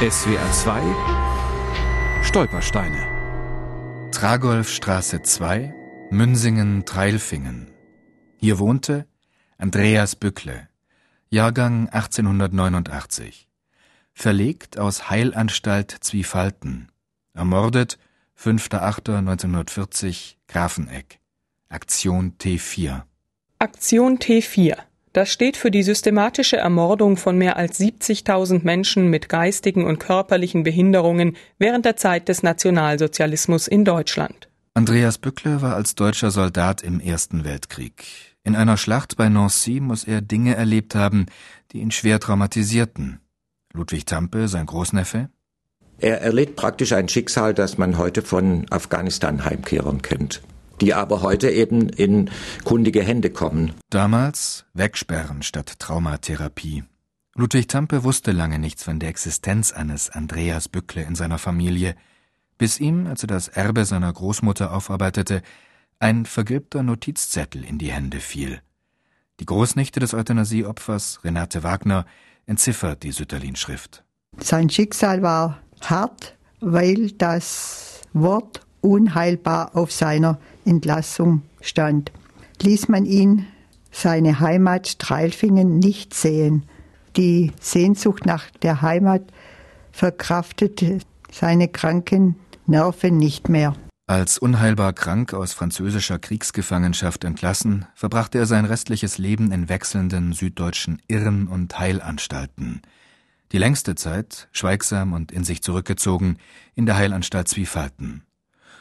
SWR 2 Stolpersteine. Tragolfstraße 2 Münsingen Treilfingen. Hier wohnte Andreas Bückle Jahrgang 1889 Verlegt aus Heilanstalt Zwiefalten Ermordet 5.8.1940 Grafeneck. Aktion T4 Aktion T4 das steht für die systematische Ermordung von mehr als 70.000 Menschen mit geistigen und körperlichen Behinderungen während der Zeit des Nationalsozialismus in Deutschland. Andreas Bückle war als deutscher Soldat im Ersten Weltkrieg. In einer Schlacht bei Nancy muss er Dinge erlebt haben, die ihn schwer traumatisierten. Ludwig Tampe, sein Großneffe? Er erlitt praktisch ein Schicksal, das man heute von Afghanistan-Heimkehrern kennt die aber heute eben in kundige Hände kommen. Damals wegsperren statt Traumatherapie. Ludwig Tampe wusste lange nichts von der Existenz eines Andreas Bückle in seiner Familie, bis ihm, als er das Erbe seiner Großmutter aufarbeitete, ein vergilbter Notizzettel in die Hände fiel. Die Großnichte des Euthanasieopfers, Renate Wagner, entziffert die Sütterlin-Schrift. Sein Schicksal war hart, weil das Wort unheilbar auf seiner Entlassung stand, ließ man ihn seine Heimat Streilfingen nicht sehen. Die Sehnsucht nach der Heimat verkraftete seine kranken Nerven nicht mehr. Als unheilbar krank aus französischer Kriegsgefangenschaft entlassen, verbrachte er sein restliches Leben in wechselnden süddeutschen Irren- und Heilanstalten. Die längste Zeit, schweigsam und in sich zurückgezogen, in der Heilanstalt Zwiefalten.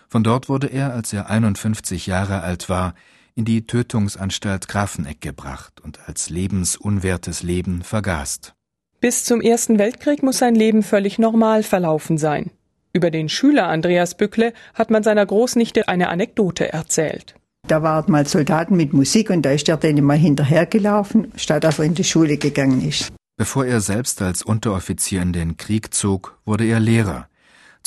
Von dort wurde er, als er 51 Jahre alt war, in die Tötungsanstalt Grafeneck gebracht und als lebensunwertes Leben vergast. Bis zum Ersten Weltkrieg muss sein Leben völlig normal verlaufen sein. Über den Schüler Andreas Bückle hat man seiner Großnichte eine Anekdote erzählt. Da waren mal Soldaten mit Musik und da ist er denen mal hinterhergelaufen, statt dass er in die Schule gegangen ist. Bevor er selbst als Unteroffizier in den Krieg zog, wurde er Lehrer.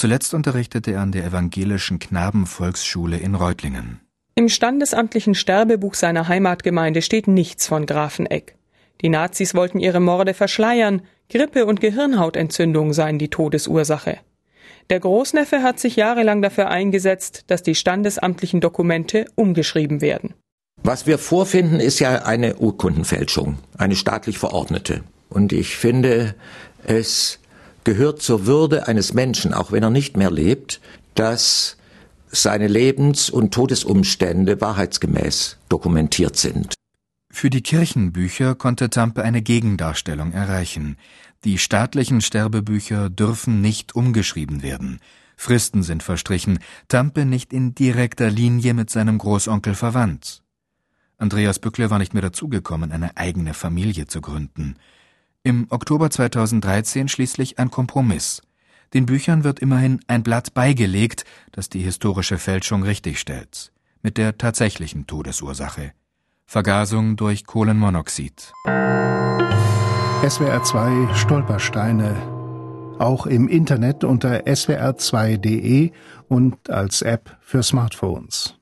Zuletzt unterrichtete er an der evangelischen Knabenvolksschule in Reutlingen. Im standesamtlichen Sterbebuch seiner Heimatgemeinde steht nichts von Grafeneck. Die Nazis wollten ihre Morde verschleiern, Grippe und Gehirnhautentzündung seien die Todesursache. Der Großneffe hat sich jahrelang dafür eingesetzt, dass die standesamtlichen Dokumente umgeschrieben werden. Was wir vorfinden, ist ja eine Urkundenfälschung, eine staatlich verordnete. Und ich finde es gehört zur Würde eines Menschen, auch wenn er nicht mehr lebt, dass seine Lebens- und Todesumstände wahrheitsgemäß dokumentiert sind. Für die Kirchenbücher konnte Tampe eine Gegendarstellung erreichen. Die staatlichen Sterbebücher dürfen nicht umgeschrieben werden. Fristen sind verstrichen, Tampe nicht in direkter Linie mit seinem Großonkel verwandt. Andreas Bückle war nicht mehr dazugekommen, eine eigene Familie zu gründen. Im Oktober 2013 schließlich ein Kompromiss. Den Büchern wird immerhin ein Blatt beigelegt, das die historische Fälschung richtigstellt. Mit der tatsächlichen Todesursache. Vergasung durch Kohlenmonoxid. SWR 2 Stolpersteine. Auch im Internet unter swr2.de und als App für Smartphones.